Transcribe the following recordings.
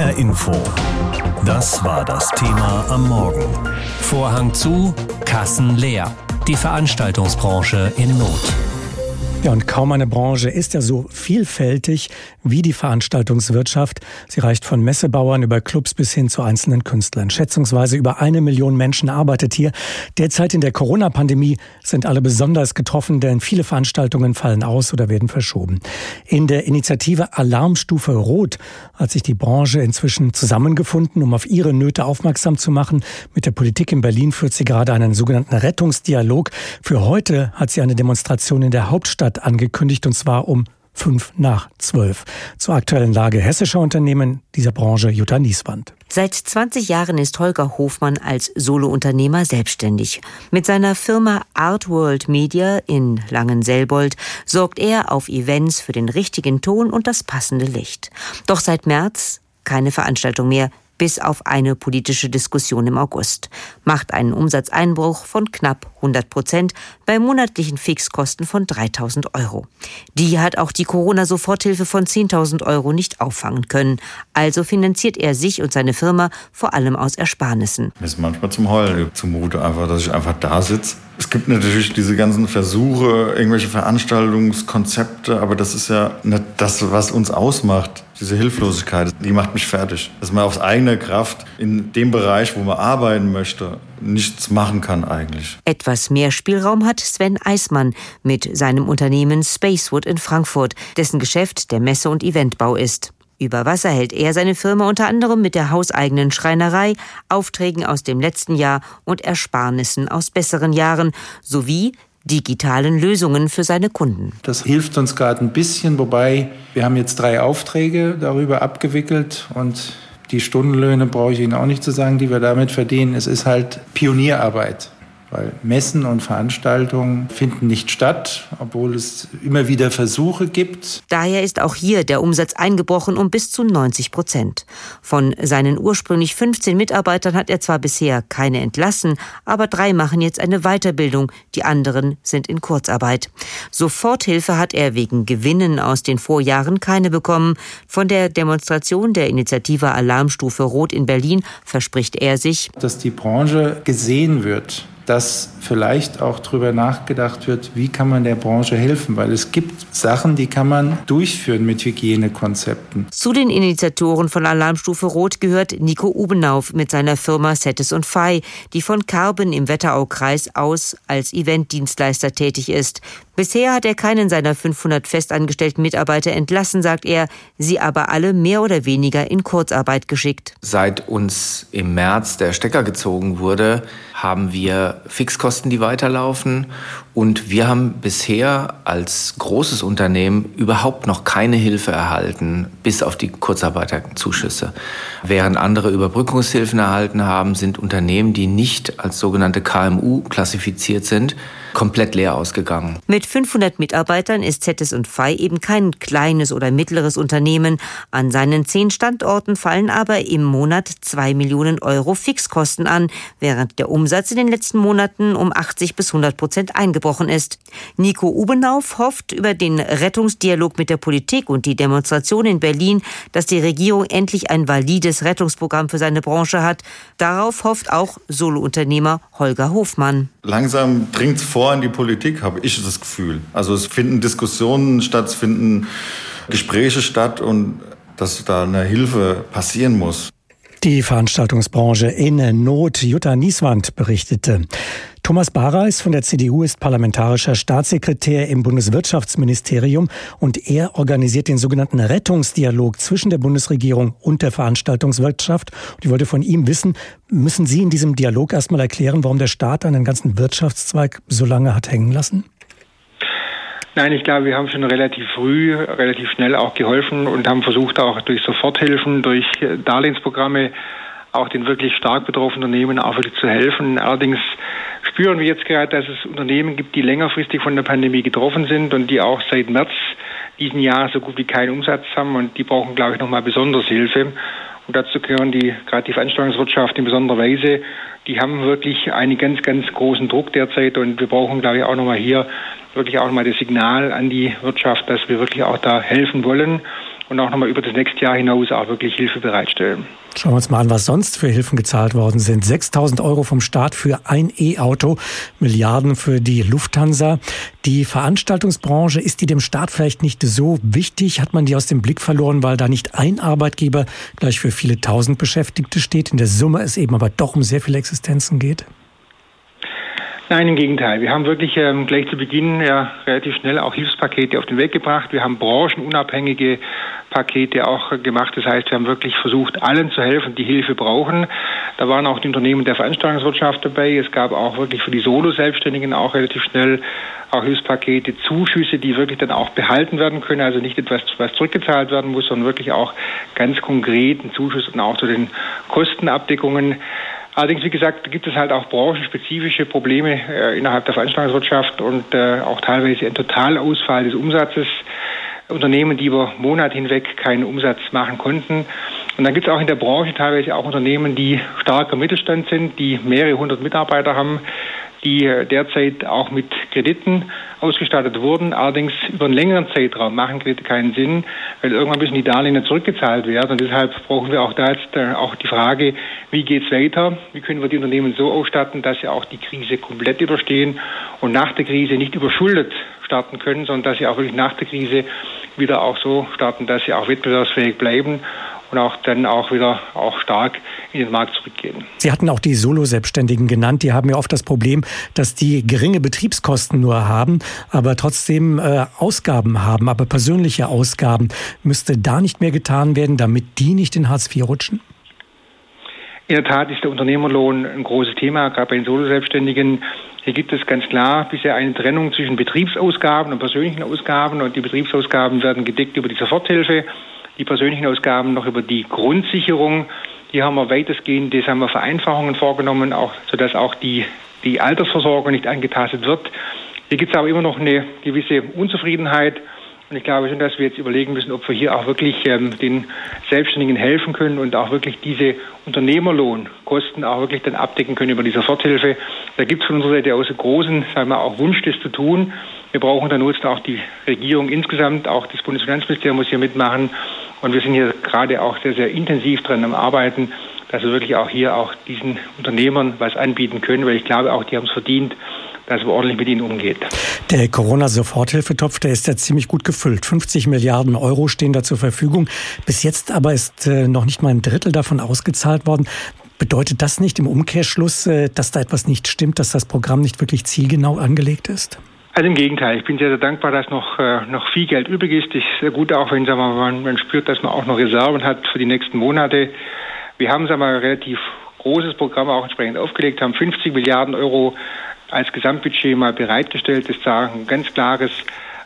HR Info. Das war das Thema am Morgen. Vorhang zu, Kassen leer. Die Veranstaltungsbranche in Not. Ja, und kaum eine Branche ist ja so vielfältig wie die Veranstaltungswirtschaft. Sie reicht von Messebauern über Clubs bis hin zu einzelnen Künstlern. Schätzungsweise über eine Million Menschen arbeitet hier. Derzeit in der Corona-Pandemie sind alle besonders getroffen, denn viele Veranstaltungen fallen aus oder werden verschoben. In der Initiative Alarmstufe Rot hat sich die Branche inzwischen zusammengefunden, um auf ihre Nöte aufmerksam zu machen. Mit der Politik in Berlin führt sie gerade einen sogenannten Rettungsdialog. Für heute hat sie eine Demonstration in der Hauptstadt Stadt angekündigt, und zwar um fünf nach zwölf. Zur aktuellen Lage hessischer Unternehmen dieser Branche Jutta Nieswand. Seit 20 Jahren ist Holger Hofmann als Solounternehmer selbstständig. Mit seiner Firma Art World Media in Langenselbold sorgt er auf Events für den richtigen Ton und das passende Licht. Doch seit März keine Veranstaltung mehr, bis auf eine politische Diskussion im August, macht einen Umsatzeinbruch von knapp 100 Prozent bei monatlichen Fixkosten von 3000 Euro. Die hat auch die Corona-Soforthilfe von 10.000 Euro nicht auffangen können. Also finanziert er sich und seine Firma vor allem aus Ersparnissen. Mir ist manchmal zum Heulen zumute, einfach, dass ich einfach da sitze. Es gibt natürlich diese ganzen Versuche, irgendwelche Veranstaltungskonzepte, aber das ist ja nicht das, was uns ausmacht. Diese Hilflosigkeit, die macht mich fertig. Dass man aus eigener Kraft in dem Bereich, wo man arbeiten möchte, nichts machen kann eigentlich. Etwas mehr Spielraum hat Sven Eismann mit seinem Unternehmen Spacewood in Frankfurt, dessen Geschäft der Messe- und Eventbau ist. Über Wasser hält er seine Firma unter anderem mit der hauseigenen Schreinerei, Aufträgen aus dem letzten Jahr und Ersparnissen aus besseren Jahren sowie digitalen Lösungen für seine Kunden. Das hilft uns gerade ein bisschen, wobei wir haben jetzt drei Aufträge darüber abgewickelt und die Stundenlöhne brauche ich Ihnen auch nicht zu sagen, die wir damit verdienen. Es ist halt Pionierarbeit weil Messen und Veranstaltungen finden nicht statt, obwohl es immer wieder Versuche gibt. Daher ist auch hier der Umsatz eingebrochen um bis zu 90 Prozent. Von seinen ursprünglich 15 Mitarbeitern hat er zwar bisher keine entlassen, aber drei machen jetzt eine Weiterbildung, die anderen sind in Kurzarbeit. Soforthilfe hat er wegen Gewinnen aus den Vorjahren keine bekommen. Von der Demonstration der Initiative Alarmstufe Rot in Berlin verspricht er sich, dass die Branche gesehen wird dass vielleicht auch darüber nachgedacht wird, wie kann man der Branche helfen, weil es gibt Sachen, die kann man durchführen mit Hygienekonzepten. Zu den Initiatoren von Alarmstufe Rot gehört Nico Ubenauf mit seiner Firma Settes und Fei, die von Karben im Wetteraukreis aus als Eventdienstleister tätig ist. Bisher hat er keinen seiner 500 festangestellten Mitarbeiter entlassen, sagt er, sie aber alle mehr oder weniger in Kurzarbeit geschickt. Seit uns im März der Stecker gezogen wurde, haben wir Fixkosten, die weiterlaufen. Und wir haben bisher als großes Unternehmen überhaupt noch keine Hilfe erhalten, bis auf die Kurzarbeiterzuschüsse. Während andere Überbrückungshilfen erhalten haben, sind Unternehmen, die nicht als sogenannte KMU klassifiziert sind, komplett leer ausgegangen. Mit 500 Mitarbeitern ist ZS und FI eben kein kleines oder mittleres Unternehmen. An seinen zehn Standorten fallen aber im Monat zwei Millionen Euro Fixkosten an, während der Umsatz in den letzten Monaten um 80 bis 100 Prozent eingebrochen ist. Nico Ubenauf hofft über den Rettungsdialog mit der Politik und die Demonstration in Berlin, dass die Regierung endlich ein valides Rettungsprogramm für seine Branche hat. Darauf hofft auch Solounternehmer Holger Hofmann. Langsam dringt es vor vor in die Politik, habe ich das Gefühl. Also es finden Diskussionen statt, es finden Gespräche statt und dass da eine Hilfe passieren muss. Die Veranstaltungsbranche in Not. Jutta Nieswand berichtete. Thomas Bareis von der CDU ist parlamentarischer Staatssekretär im Bundeswirtschaftsministerium und er organisiert den sogenannten Rettungsdialog zwischen der Bundesregierung und der Veranstaltungswirtschaft. Und ich wollte von ihm wissen, müssen Sie in diesem Dialog erstmal erklären, warum der Staat einen ganzen Wirtschaftszweig so lange hat hängen lassen? Nein, ich glaube, wir haben schon relativ früh, relativ schnell auch geholfen und haben versucht, auch durch Soforthilfen, durch Darlehensprogramme auch den wirklich stark betroffenen Unternehmen auch wirklich zu helfen. Allerdings spüren wir jetzt gerade, dass es Unternehmen gibt, die längerfristig von der Pandemie getroffen sind und die auch seit März diesen Jahr so gut wie keinen Umsatz haben und die brauchen, glaube ich, nochmal besonders Hilfe. Und dazu gehören die, gerade die Veranstaltungswirtschaft in besonderer Weise. Die haben wirklich einen ganz, ganz großen Druck derzeit und wir brauchen, glaube ich, auch nochmal hier wirklich auch nochmal das Signal an die Wirtschaft, dass wir wirklich auch da helfen wollen und auch nochmal über das nächste Jahr hinaus auch wirklich Hilfe bereitstellen. Schauen wir uns mal an, was sonst für Hilfen gezahlt worden sind. 6000 Euro vom Staat für ein E-Auto, Milliarden für die Lufthansa. Die Veranstaltungsbranche, ist die dem Staat vielleicht nicht so wichtig? Hat man die aus dem Blick verloren, weil da nicht ein Arbeitgeber gleich für viele tausend Beschäftigte steht? In der Summe es eben aber doch um sehr viele Existenzen geht? Nein, im Gegenteil. Wir haben wirklich ähm, gleich zu Beginn ja relativ schnell auch Hilfspakete auf den Weg gebracht. Wir haben branchenunabhängige Pakete auch gemacht. Das heißt, wir haben wirklich versucht, allen zu helfen, die Hilfe brauchen. Da waren auch die Unternehmen der Veranstaltungswirtschaft dabei. Es gab auch wirklich für die Solo-Selbstständigen auch relativ schnell auch Hilfspakete, Zuschüsse, die wirklich dann auch behalten werden können. Also nicht etwas, was zurückgezahlt werden muss, sondern wirklich auch ganz konkreten Zuschuss und auch zu den Kostenabdeckungen. Allerdings, wie gesagt, gibt es halt auch branchenspezifische Probleme äh, innerhalb der Veranstaltungswirtschaft und äh, auch teilweise ein Totalausfall des Umsatzes. Unternehmen, die über Monate hinweg keinen Umsatz machen konnten. Und dann gibt es auch in der Branche teilweise auch Unternehmen, die starker Mittelstand sind, die mehrere hundert Mitarbeiter haben, die äh, derzeit auch mit Krediten ausgestattet wurden. Allerdings über einen längeren Zeitraum machen Kredite keinen Sinn, weil irgendwann müssen die Darlehen zurückgezahlt werden. Und deshalb brauchen wir auch da jetzt äh, auch die Frage, wie geht es weiter? Wie können wir die Unternehmen so ausstatten, dass sie auch die Krise komplett überstehen und nach der Krise nicht überschuldet starten können, sondern dass sie auch wirklich nach der Krise wieder auch so starten, dass sie auch wettbewerbsfähig bleiben und auch dann auch wieder auch stark in den Markt zurückgehen. Sie hatten auch die Solo-Selbstständigen genannt. Die haben ja oft das Problem, dass die geringe Betriebskosten nur haben, aber trotzdem äh, Ausgaben haben, aber persönliche Ausgaben. Müsste da nicht mehr getan werden, damit die nicht in Hartz IV rutschen? In der Tat ist der Unternehmerlohn ein großes Thema, gerade bei den Solo-Selbstständigen. Hier gibt es ganz klar bisher eine Trennung zwischen Betriebsausgaben und persönlichen Ausgaben und die Betriebsausgaben werden gedeckt über die Soforthilfe die persönlichen Ausgaben noch über die Grundsicherung. Die haben wir weitestgehend, das haben wir Vereinfachungen vorgenommen, auch, sodass auch die, die Altersversorgung nicht angetastet wird. Hier gibt es aber immer noch eine gewisse Unzufriedenheit. Und ich glaube schon, dass wir jetzt überlegen müssen, ob wir hier auch wirklich ähm, den Selbstständigen helfen können und auch wirklich diese Unternehmerlohnkosten auch wirklich dann abdecken können über die Soforthilfe. Da gibt es von unserer Seite aus einen großen, sagen wir, auch Wunsch, das zu tun. Wir brauchen dann jetzt auch die Regierung insgesamt, auch das Bundesfinanzministerium muss hier mitmachen. Und wir sind hier gerade auch sehr, sehr intensiv dran am Arbeiten, dass wir wirklich auch hier auch diesen Unternehmern was anbieten können, weil ich glaube auch, die haben es verdient, dass man ordentlich mit ihnen umgeht. Der Corona-Soforthilfetopf, der ist ja ziemlich gut gefüllt. 50 Milliarden Euro stehen da zur Verfügung. Bis jetzt aber ist äh, noch nicht mal ein Drittel davon ausgezahlt worden. Bedeutet das nicht im Umkehrschluss, äh, dass da etwas nicht stimmt, dass das Programm nicht wirklich zielgenau angelegt ist? Also im Gegenteil, ich bin sehr, sehr dankbar, dass noch, äh, noch viel Geld übrig ist. Es ist sehr gut auch, wenn wir, man, man spürt, dass man auch noch Reserven hat für die nächsten Monate. Wir haben sagen wir, ein relativ großes Programm auch entsprechend aufgelegt, haben 50 Milliarden Euro als Gesamtbudget mal bereitgestellt. Das ist ein ganz klares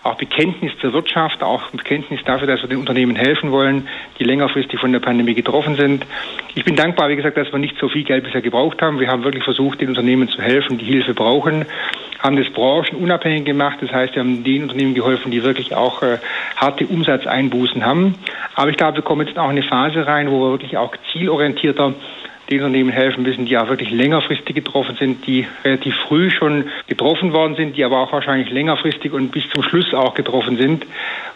auch Bekenntnis zur Wirtschaft, auch Bekenntnis dafür, dass wir den Unternehmen helfen wollen, die längerfristig von der Pandemie getroffen sind. Ich bin dankbar, wie gesagt, dass wir nicht so viel Geld bisher gebraucht haben. Wir haben wirklich versucht, den Unternehmen zu helfen, die Hilfe brauchen, haben das branchenunabhängig gemacht. Das heißt, wir haben den Unternehmen geholfen, die wirklich auch äh, harte Umsatzeinbußen haben. Aber ich glaube, wir kommen jetzt auch in eine Phase rein, wo wir wirklich auch zielorientierter den Unternehmen helfen müssen, die auch wirklich längerfristig getroffen sind, die relativ früh schon getroffen worden sind, die aber auch wahrscheinlich längerfristig und bis zum Schluss auch getroffen sind.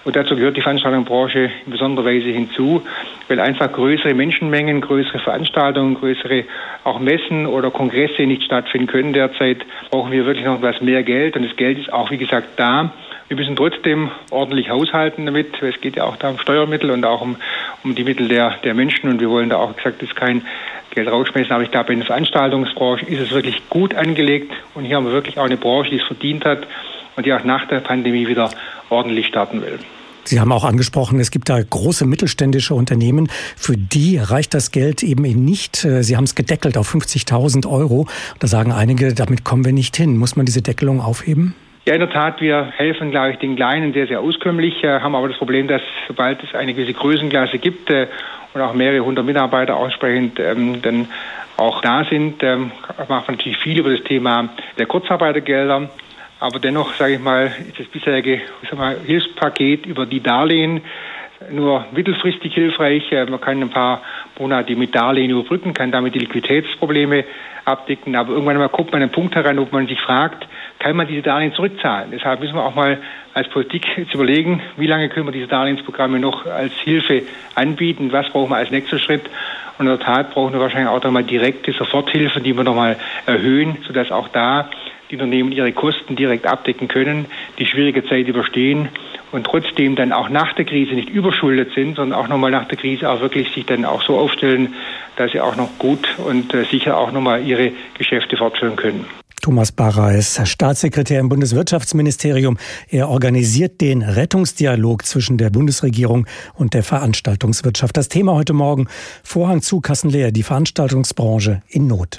Und dazu gehört die Veranstaltungsbranche in besonderer Weise hinzu, weil einfach größere Menschenmengen, größere Veranstaltungen, größere auch Messen oder Kongresse nicht stattfinden können derzeit, brauchen wir wirklich noch etwas mehr Geld. Und das Geld ist auch, wie gesagt, da. Wir müssen trotzdem ordentlich haushalten damit. Es geht ja auch da um Steuermittel und auch um, um die Mittel der, der Menschen. Und wir wollen da auch, gesagt, das ist kein Geld rausschmeißen. Aber ich glaube, in der Veranstaltungsbranche ist es wirklich gut angelegt. Und hier haben wir wirklich auch eine Branche, die es verdient hat und die auch nach der Pandemie wieder ordentlich starten will. Sie haben auch angesprochen, es gibt da große mittelständische Unternehmen, für die reicht das Geld eben nicht. Sie haben es gedeckelt auf 50.000 Euro. Da sagen einige, damit kommen wir nicht hin. Muss man diese Deckelung aufheben? Ja, in der Tat, wir helfen, glaube ich, den Kleinen sehr, sehr auskömmlich, äh, haben aber das Problem, dass sobald es eine gewisse Größenklasse gibt äh, und auch mehrere hundert Mitarbeiter aussprechend ähm, dann auch da sind, ähm, machen wir natürlich viel über das Thema der Kurzarbeitergelder. Aber dennoch, sage ich mal, ist das bisherige mal, Hilfspaket über die Darlehen nur mittelfristig hilfreich. Äh, man kann ein paar Monate mit Darlehen überbrücken, kann damit die Liquiditätsprobleme abdecken. Aber irgendwann mal kommt man an einen Punkt heran, wo man sich fragt, kann man diese Darlehen zurückzahlen? Deshalb müssen wir auch mal als Politik jetzt überlegen, wie lange können wir diese Darlehensprogramme noch als Hilfe anbieten? Was brauchen wir als nächster Schritt? Und in der Tat brauchen wir wahrscheinlich auch nochmal direkte Soforthilfen, die wir nochmal erhöhen, sodass auch da die Unternehmen ihre Kosten direkt abdecken können, die schwierige Zeit überstehen und trotzdem dann auch nach der Krise nicht überschuldet sind, sondern auch nochmal nach der Krise auch wirklich sich dann auch so aufstellen, dass sie auch noch gut und äh, sicher auch nochmal ihre Geschäfte fortführen können. Thomas Barra ist Staatssekretär im Bundeswirtschaftsministerium. Er organisiert den Rettungsdialog zwischen der Bundesregierung und der Veranstaltungswirtschaft. Das Thema heute Morgen Vorhang zu, Kassen leer, die Veranstaltungsbranche in Not.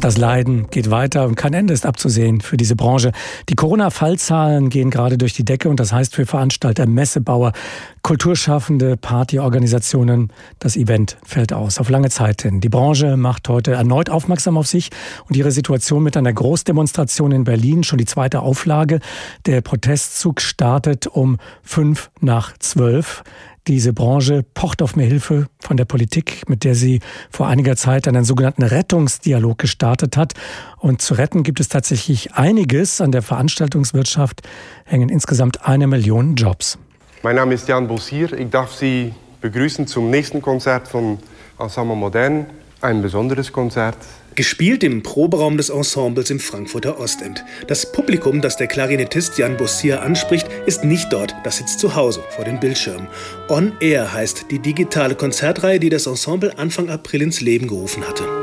Das Leiden geht weiter und kein Ende ist abzusehen für diese Branche. Die Corona-Fallzahlen gehen gerade durch die Decke und das heißt für Veranstalter, Messebauer, Kulturschaffende, Partyorganisationen, das Event fällt aus auf lange Zeit hin. Die Branche macht heute erneut aufmerksam auf sich und ihre Situation mit einer Großdemonstration in Berlin, schon die zweite Auflage. Der Protestzug startet um fünf nach zwölf. Diese Branche pocht auf mehr Hilfe von der Politik, mit der sie vor einiger Zeit einen sogenannten Rettungsdialog gestartet hat. Und zu retten gibt es tatsächlich einiges. An der Veranstaltungswirtschaft hängen insgesamt eine Million Jobs. Mein Name ist Jan Bossier. Ich darf Sie begrüßen zum nächsten Konzert von Ensemble Modern. Ein besonderes Konzert. Gespielt im Proberaum des Ensembles im Frankfurter Ostend. Das Publikum, das der Klarinettist Jan Bossier anspricht, ist nicht dort, das sitzt zu Hause vor den Bildschirmen. On Air heißt die digitale Konzertreihe, die das Ensemble Anfang April ins Leben gerufen hatte.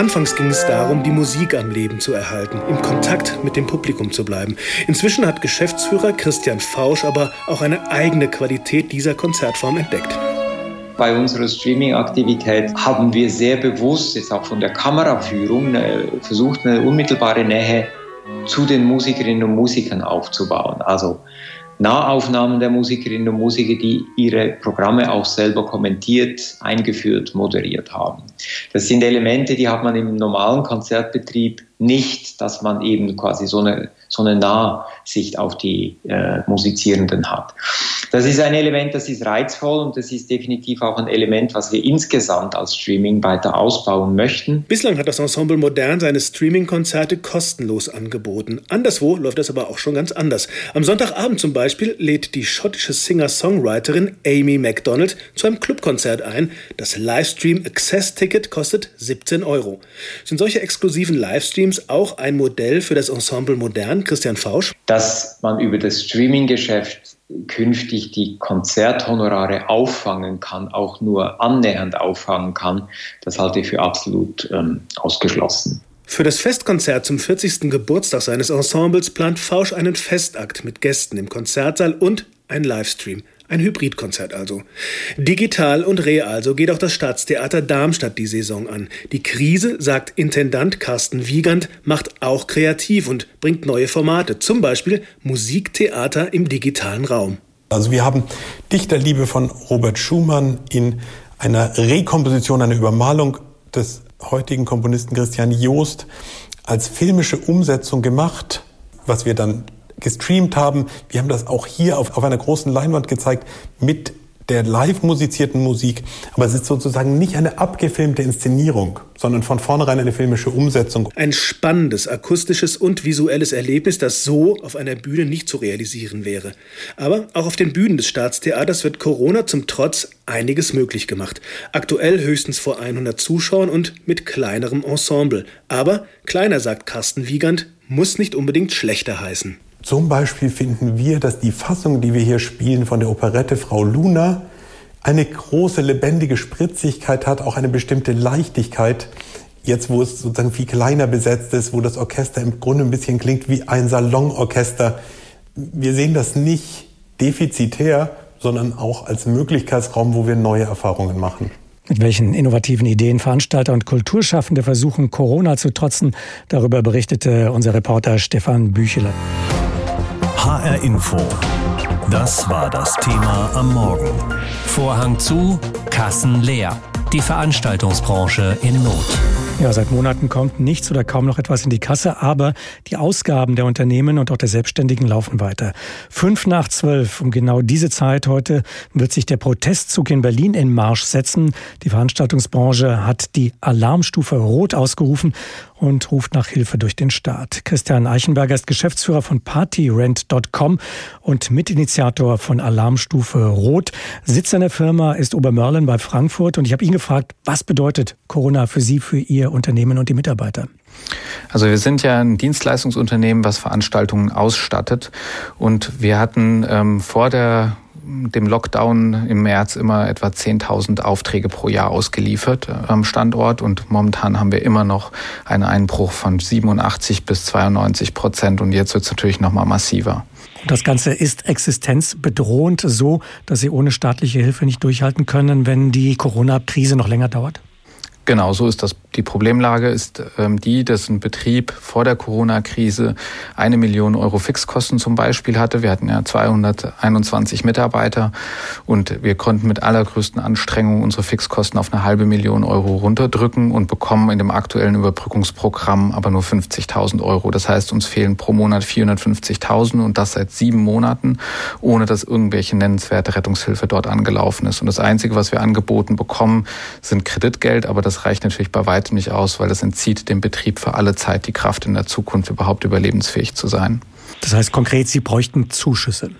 Anfangs ging es darum, die Musik am Leben zu erhalten, im Kontakt mit dem Publikum zu bleiben. Inzwischen hat Geschäftsführer Christian Fausch aber auch eine eigene Qualität dieser Konzertform entdeckt. Bei unserer Streaming-Aktivität haben wir sehr bewusst, jetzt auch von der Kameraführung, versucht, eine unmittelbare Nähe zu den Musikerinnen und Musikern aufzubauen. Also Nahaufnahmen der Musikerinnen und Musiker, die ihre Programme auch selber kommentiert, eingeführt, moderiert haben. Das sind Elemente, die hat man im normalen Konzertbetrieb nicht, dass man eben quasi so eine, so eine Nahsicht auf die äh, Musizierenden hat. Das ist ein Element, das ist reizvoll und das ist definitiv auch ein Element, was wir insgesamt als Streaming weiter ausbauen möchten. Bislang hat das Ensemble Modern seine Streaming-Konzerte kostenlos angeboten. Anderswo läuft das aber auch schon ganz anders. Am Sonntagabend zum Beispiel lädt die schottische Singer-Songwriterin Amy MacDonald zu einem Clubkonzert ein. Das Livestream Access Ticket kostet 17 Euro. Sind solche exklusiven Livestreams auch ein Modell für das Ensemble Modern, Christian Fausch? Dass man über das Streaming-Geschäft künftig die Konzerthonorare auffangen kann, auch nur annähernd auffangen kann, das halte ich für absolut ähm, ausgeschlossen. Für das Festkonzert zum 40. Geburtstag seines Ensembles plant Fausch einen Festakt mit Gästen im Konzertsaal und ein Livestream. Ein Hybridkonzert also. Digital und real, so geht auch das Staatstheater Darmstadt die Saison an. Die Krise, sagt Intendant Carsten Wiegand, macht auch kreativ und bringt neue Formate, zum Beispiel Musiktheater im digitalen Raum. Also wir haben Dichterliebe von Robert Schumann in einer Rekomposition, einer Übermalung des heutigen Komponisten Christian Joost als filmische Umsetzung gemacht, was wir dann gestreamt haben. Wir haben das auch hier auf, auf einer großen Leinwand gezeigt mit der live musizierten Musik, aber es ist sozusagen nicht eine abgefilmte Inszenierung, sondern von vornherein eine filmische Umsetzung. Ein spannendes akustisches und visuelles Erlebnis, das so auf einer Bühne nicht zu realisieren wäre. Aber auch auf den Bühnen des Staatstheaters wird Corona zum Trotz einiges möglich gemacht. Aktuell höchstens vor 100 Zuschauern und mit kleinerem Ensemble. Aber kleiner, sagt Carsten Wiegand, muss nicht unbedingt schlechter heißen. Zum Beispiel finden wir, dass die Fassung, die wir hier spielen von der Operette Frau Luna, eine große lebendige Spritzigkeit hat, auch eine bestimmte Leichtigkeit. Jetzt, wo es sozusagen viel kleiner besetzt ist, wo das Orchester im Grunde ein bisschen klingt wie ein Salonorchester. Wir sehen das nicht defizitär, sondern auch als Möglichkeitsraum, wo wir neue Erfahrungen machen. Mit welchen innovativen Ideen Veranstalter und Kulturschaffende versuchen, Corona zu trotzen, darüber berichtete unser Reporter Stefan Bücheler. HR Info. Das war das Thema am Morgen. Vorhang zu, Kassen leer. Die Veranstaltungsbranche in Not. Ja, seit Monaten kommt nichts oder kaum noch etwas in die Kasse, aber die Ausgaben der Unternehmen und auch der Selbstständigen laufen weiter. Fünf nach zwölf, um genau diese Zeit heute, wird sich der Protestzug in Berlin in Marsch setzen. Die Veranstaltungsbranche hat die Alarmstufe Rot ausgerufen und ruft nach Hilfe durch den Staat. Christian Eichenberger ist Geschäftsführer von Partyrent.com und Mitinitiator von Alarmstufe Rot. Sitz seiner Firma ist Obermörlen bei Frankfurt und ich habe ihn gefragt, was bedeutet Corona für Sie, für Ihr Unternehmen und die Mitarbeiter? Also wir sind ja ein Dienstleistungsunternehmen, was Veranstaltungen ausstattet. Und wir hatten ähm, vor der dem Lockdown im März immer etwa 10.000 Aufträge pro Jahr ausgeliefert äh, am Standort und momentan haben wir immer noch einen Einbruch von 87 bis 92 Prozent und jetzt wird es natürlich noch mal massiver. Das Ganze ist existenzbedrohend so, dass Sie ohne staatliche Hilfe nicht durchhalten können, wenn die Corona-Krise noch länger dauert? Genau, so ist das. Die Problemlage ist ähm, die, dass ein Betrieb vor der Corona-Krise eine Million Euro Fixkosten zum Beispiel hatte. Wir hatten ja 221 Mitarbeiter und wir konnten mit allergrößten Anstrengungen unsere Fixkosten auf eine halbe Million Euro runterdrücken und bekommen in dem aktuellen Überbrückungsprogramm aber nur 50.000 Euro. Das heißt, uns fehlen pro Monat 450.000 und das seit sieben Monaten, ohne dass irgendwelche nennenswerte Rettungshilfe dort angelaufen ist. Und das Einzige, was wir angeboten bekommen, sind Kreditgeld, aber das reicht natürlich bei weitem nicht aus, weil das entzieht dem Betrieb für alle Zeit die Kraft in der Zukunft überhaupt überlebensfähig zu sein. Das heißt konkret, Sie bräuchten Zuschüsse.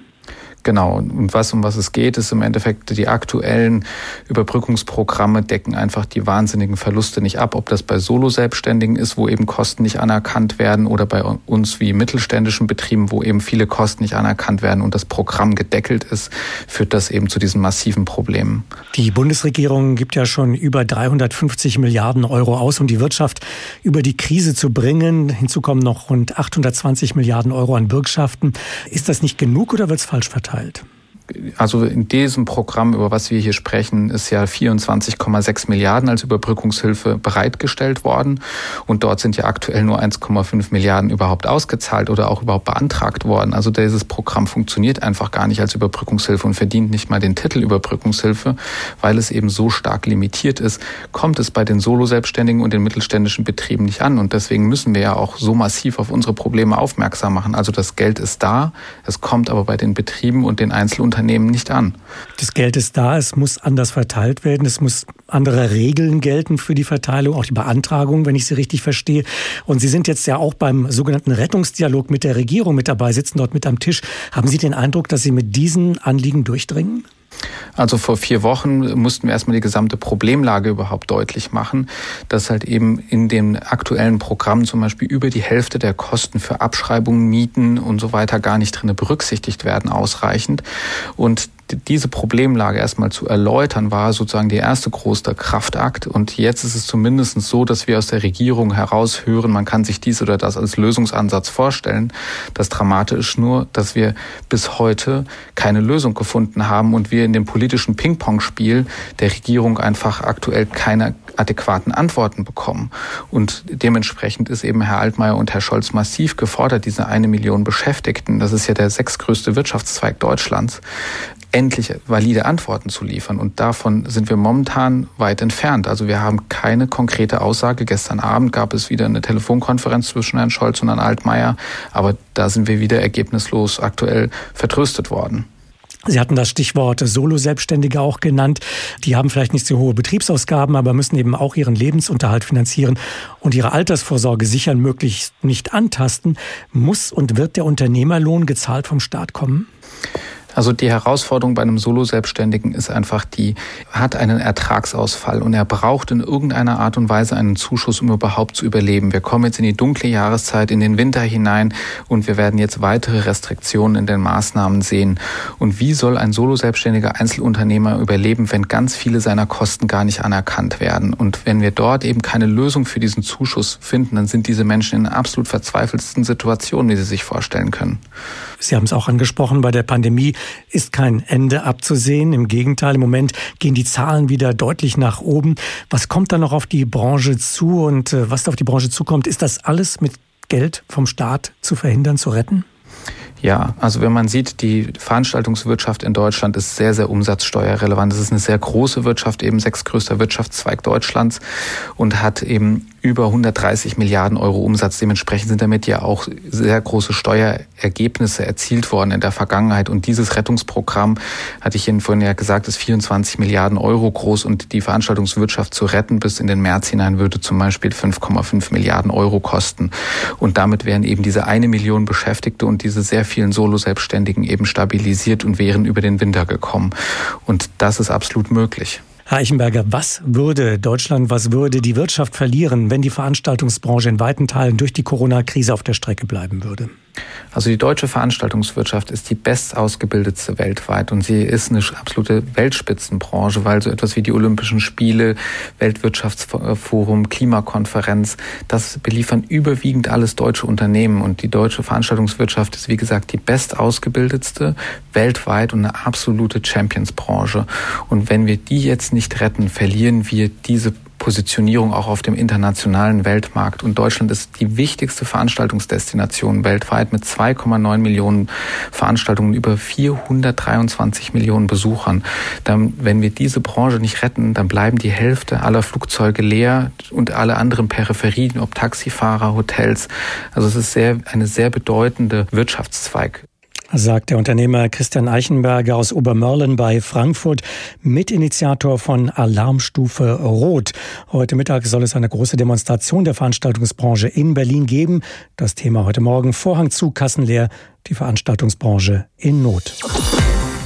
Genau. Und was, um was es geht, ist im Endeffekt, die aktuellen Überbrückungsprogramme decken einfach die wahnsinnigen Verluste nicht ab. Ob das bei Solo-Selbstständigen ist, wo eben Kosten nicht anerkannt werden oder bei uns wie mittelständischen Betrieben, wo eben viele Kosten nicht anerkannt werden und das Programm gedeckelt ist, führt das eben zu diesen massiven Problemen. Die Bundesregierung gibt ja schon über 350 Milliarden Euro aus, um die Wirtschaft über die Krise zu bringen. Hinzu kommen noch rund 820 Milliarden Euro an Bürgschaften. Ist das nicht genug oder wird es falsch verteilt? Verteilt? Also in diesem Programm, über was wir hier sprechen, ist ja 24,6 Milliarden als Überbrückungshilfe bereitgestellt worden. Und dort sind ja aktuell nur 1,5 Milliarden überhaupt ausgezahlt oder auch überhaupt beantragt worden. Also dieses Programm funktioniert einfach gar nicht als Überbrückungshilfe und verdient nicht mal den Titel Überbrückungshilfe, weil es eben so stark limitiert ist. Kommt es bei den Solo-Selbstständigen und den mittelständischen Betrieben nicht an. Und deswegen müssen wir ja auch so massiv auf unsere Probleme aufmerksam machen. Also das Geld ist da, es kommt aber bei den Betrieben und den Einzelunternehmen Unternehmen nicht an. Das Geld ist da, es muss anders verteilt werden, es muss andere Regeln gelten für die Verteilung, auch die Beantragung, wenn ich Sie richtig verstehe. Und Sie sind jetzt ja auch beim sogenannten Rettungsdialog mit der Regierung mit dabei, sitzen dort mit am Tisch. Haben Sie den Eindruck, dass Sie mit diesen Anliegen durchdringen? Also vor vier Wochen mussten wir erstmal die gesamte Problemlage überhaupt deutlich machen, dass halt eben in den aktuellen Programmen zum Beispiel über die Hälfte der Kosten für Abschreibungen, Mieten und so weiter gar nicht drin berücksichtigt werden ausreichend. Und diese Problemlage erstmal zu erläutern, war sozusagen der erste große Kraftakt. Und jetzt ist es zumindest so, dass wir aus der Regierung heraushören, man kann sich dies oder das als Lösungsansatz vorstellen. Das Dramatische ist nur, dass wir bis heute keine Lösung gefunden haben und wir in dem politischen Ping-Pong-Spiel der Regierung einfach aktuell keine adäquaten Antworten bekommen. Und dementsprechend ist eben Herr Altmaier und Herr Scholz massiv gefordert, diese eine Million Beschäftigten, das ist ja der sechstgrößte Wirtschaftszweig Deutschlands, endlich valide Antworten zu liefern. Und davon sind wir momentan weit entfernt. Also wir haben keine konkrete Aussage. Gestern Abend gab es wieder eine Telefonkonferenz zwischen Herrn Scholz und Herrn Altmaier. Aber da sind wir wieder ergebnislos aktuell vertröstet worden. Sie hatten das Stichwort Solo-Selbstständige auch genannt. Die haben vielleicht nicht so hohe Betriebsausgaben, aber müssen eben auch ihren Lebensunterhalt finanzieren und ihre Altersvorsorge sichern, möglichst nicht antasten. Muss und wird der Unternehmerlohn gezahlt vom Staat kommen? Also die Herausforderung bei einem Solo-Selbstständigen ist einfach die, hat einen Ertragsausfall und er braucht in irgendeiner Art und Weise einen Zuschuss, um überhaupt zu überleben. Wir kommen jetzt in die dunkle Jahreszeit, in den Winter hinein und wir werden jetzt weitere Restriktionen in den Maßnahmen sehen. Und wie soll ein Solo-Selbstständiger Einzelunternehmer überleben, wenn ganz viele seiner Kosten gar nicht anerkannt werden? Und wenn wir dort eben keine Lösung für diesen Zuschuss finden, dann sind diese Menschen in absolut verzweifelsten Situationen, wie sie sich vorstellen können. Sie haben es auch angesprochen, bei der Pandemie ist kein Ende abzusehen. Im Gegenteil, im Moment gehen die Zahlen wieder deutlich nach oben. Was kommt da noch auf die Branche zu und äh, was auf die Branche zukommt? Ist das alles mit Geld vom Staat zu verhindern, zu retten? Ja, also wenn man sieht, die Veranstaltungswirtschaft in Deutschland ist sehr, sehr umsatzsteuerrelevant. Es ist eine sehr große Wirtschaft, eben sechstgrößter Wirtschaftszweig Deutschlands und hat eben über 130 Milliarden Euro Umsatz. Dementsprechend sind damit ja auch sehr große Steuerergebnisse erzielt worden in der Vergangenheit. Und dieses Rettungsprogramm, hatte ich Ihnen vorhin ja gesagt, ist 24 Milliarden Euro groß und die Veranstaltungswirtschaft zu retten bis in den März hinein würde zum Beispiel 5,5 Milliarden Euro kosten. Und damit wären eben diese eine Million Beschäftigte und diese sehr vielen Solo-Selbstständigen eben stabilisiert und wären über den Winter gekommen. Und das ist absolut möglich. Herr Eichenberger, was würde Deutschland, was würde die Wirtschaft verlieren, wenn die Veranstaltungsbranche in weiten Teilen durch die Corona-Krise auf der Strecke bleiben würde? Also die deutsche Veranstaltungswirtschaft ist die bestausgebildetste weltweit und sie ist eine absolute Weltspitzenbranche, weil so etwas wie die Olympischen Spiele, Weltwirtschaftsforum, Klimakonferenz, das beliefern überwiegend alles deutsche Unternehmen und die deutsche Veranstaltungswirtschaft ist wie gesagt die bestausgebildetste weltweit und eine absolute Championsbranche. Und wenn wir die jetzt nicht retten, verlieren wir diese Positionierung auch auf dem internationalen Weltmarkt. Und Deutschland ist die wichtigste Veranstaltungsdestination weltweit mit 2,9 Millionen Veranstaltungen, über 423 Millionen Besuchern. Dann, wenn wir diese Branche nicht retten, dann bleiben die Hälfte aller Flugzeuge leer und alle anderen Peripherien, ob Taxifahrer, Hotels. Also es ist sehr, eine sehr bedeutende Wirtschaftszweig sagt der Unternehmer Christian Eichenberger aus Obermörlen bei Frankfurt, Mitinitiator von Alarmstufe Rot. Heute Mittag soll es eine große Demonstration der Veranstaltungsbranche in Berlin geben. Das Thema heute Morgen Vorhang zu, Kassen leer, die Veranstaltungsbranche in Not.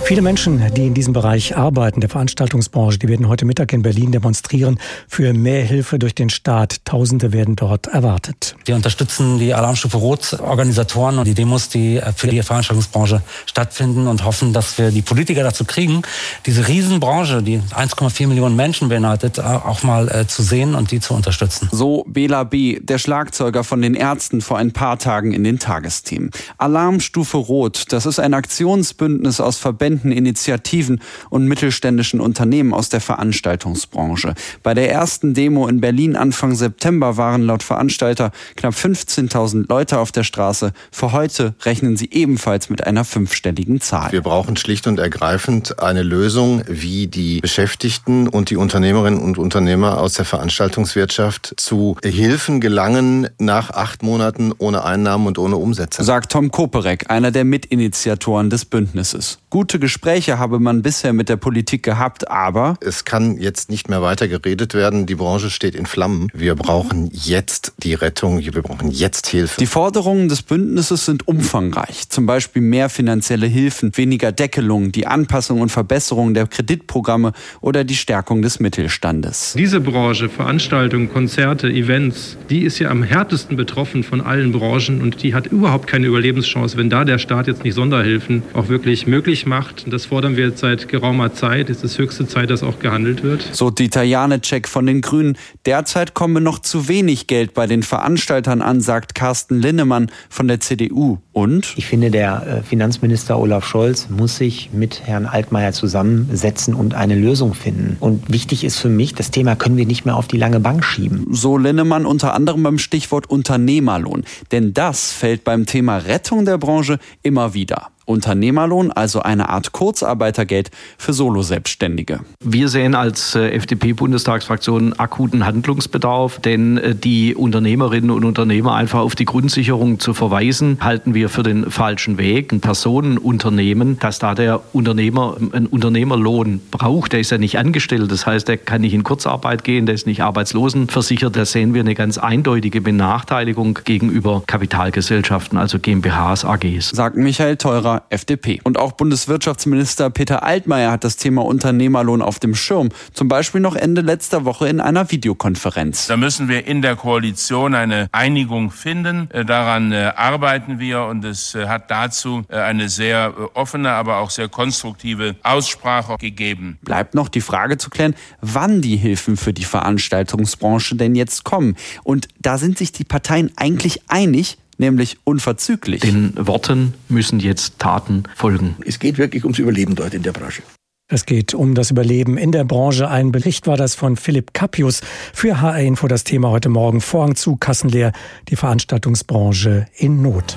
Viele Menschen, die in diesem Bereich arbeiten, der Veranstaltungsbranche, die werden heute Mittag in Berlin demonstrieren für mehr Hilfe durch den Staat. Tausende werden dort erwartet. Wir unterstützen die Alarmstufe Rot Organisatoren und die Demos, die für die Veranstaltungsbranche stattfinden und hoffen, dass wir die Politiker dazu kriegen, diese Riesenbranche, die 1,4 Millionen Menschen beinhaltet, auch mal äh, zu sehen und die zu unterstützen. So Bela B., der Schlagzeuger von den Ärzten vor ein paar Tagen in den Tagesthemen. Alarmstufe Rot, das ist ein Aktionsbündnis aus Verbänden Verbänden, Initiativen und mittelständischen Unternehmen aus der Veranstaltungsbranche. Bei der ersten Demo in Berlin Anfang September waren laut Veranstalter knapp 15.000 Leute auf der Straße. Für heute rechnen sie ebenfalls mit einer fünfstelligen Zahl. Wir brauchen schlicht und ergreifend eine Lösung, wie die Beschäftigten und die Unternehmerinnen und Unternehmer aus der Veranstaltungswirtschaft zu Hilfen gelangen nach acht Monaten ohne Einnahmen und ohne Umsätze. Sagt Tom Koperek, einer der Mitinitiatoren des Bündnisses. Gute Gespräche habe man bisher mit der Politik gehabt, aber es kann jetzt nicht mehr weiter geredet werden. Die Branche steht in Flammen. Wir brauchen jetzt die Rettung. Wir brauchen jetzt Hilfe. Die Forderungen des Bündnisses sind umfangreich. Zum Beispiel mehr finanzielle Hilfen, weniger Deckelungen, die Anpassung und Verbesserung der Kreditprogramme oder die Stärkung des Mittelstandes. Diese Branche, Veranstaltungen, Konzerte, Events, die ist ja am härtesten betroffen von allen Branchen und die hat überhaupt keine Überlebenschance, wenn da der Staat jetzt nicht Sonderhilfen auch wirklich möglich macht gemacht. Das fordern wir jetzt seit geraumer Zeit. Es ist höchste Zeit, dass auch gehandelt wird. So Dieter Janecek von den Grünen. Derzeit komme noch zu wenig Geld bei den Veranstaltern an, sagt Carsten Linnemann von der CDU. Und? Ich finde, der äh, Finanzminister Olaf Scholz muss sich mit Herrn Altmaier zusammensetzen und eine Lösung finden. Und wichtig ist für mich, das Thema können wir nicht mehr auf die lange Bank schieben. So Linnemann unter anderem beim Stichwort Unternehmerlohn. Denn das fällt beim Thema Rettung der Branche immer wieder. Unternehmerlohn, also eine Art Kurzarbeitergeld für Solo-Selbstständige. Wir sehen als äh, FDP-Bundestagsfraktion akuten Handlungsbedarf, denn äh, die Unternehmerinnen und Unternehmer einfach auf die Grundsicherung zu verweisen, halten wir für den falschen Weg. Ein Personenunternehmen, dass da der Unternehmer einen Unternehmerlohn braucht, der ist ja nicht angestellt, das heißt, der kann nicht in Kurzarbeit gehen, der ist nicht arbeitslosenversichert, da sehen wir eine ganz eindeutige Benachteiligung gegenüber Kapitalgesellschaften, also GmbHs, AGs. Sagt Michael Teurer FDP. Und auch Bundeswirtschaftsminister Peter Altmaier hat das Thema Unternehmerlohn auf dem Schirm. Zum Beispiel noch Ende letzter Woche in einer Videokonferenz. Da müssen wir in der Koalition eine Einigung finden. Äh, daran äh, arbeiten wir und es äh, hat dazu eine sehr offene, aber auch sehr konstruktive Aussprache gegeben. Bleibt noch die Frage zu klären, wann die Hilfen für die Veranstaltungsbranche denn jetzt kommen. Und da sind sich die Parteien eigentlich einig, nämlich unverzüglich. Den Worten müssen jetzt Taten folgen. Es geht wirklich ums Überleben dort in der Branche. Es geht um das Überleben in der Branche. Ein Bericht war das von Philipp Kapius für HR Info. Das Thema heute Morgen Vorhang zu, Kassenleer, die Veranstaltungsbranche in Not.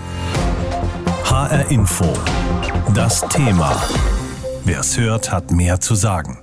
HR Info. Das Thema. Wer es hört, hat mehr zu sagen.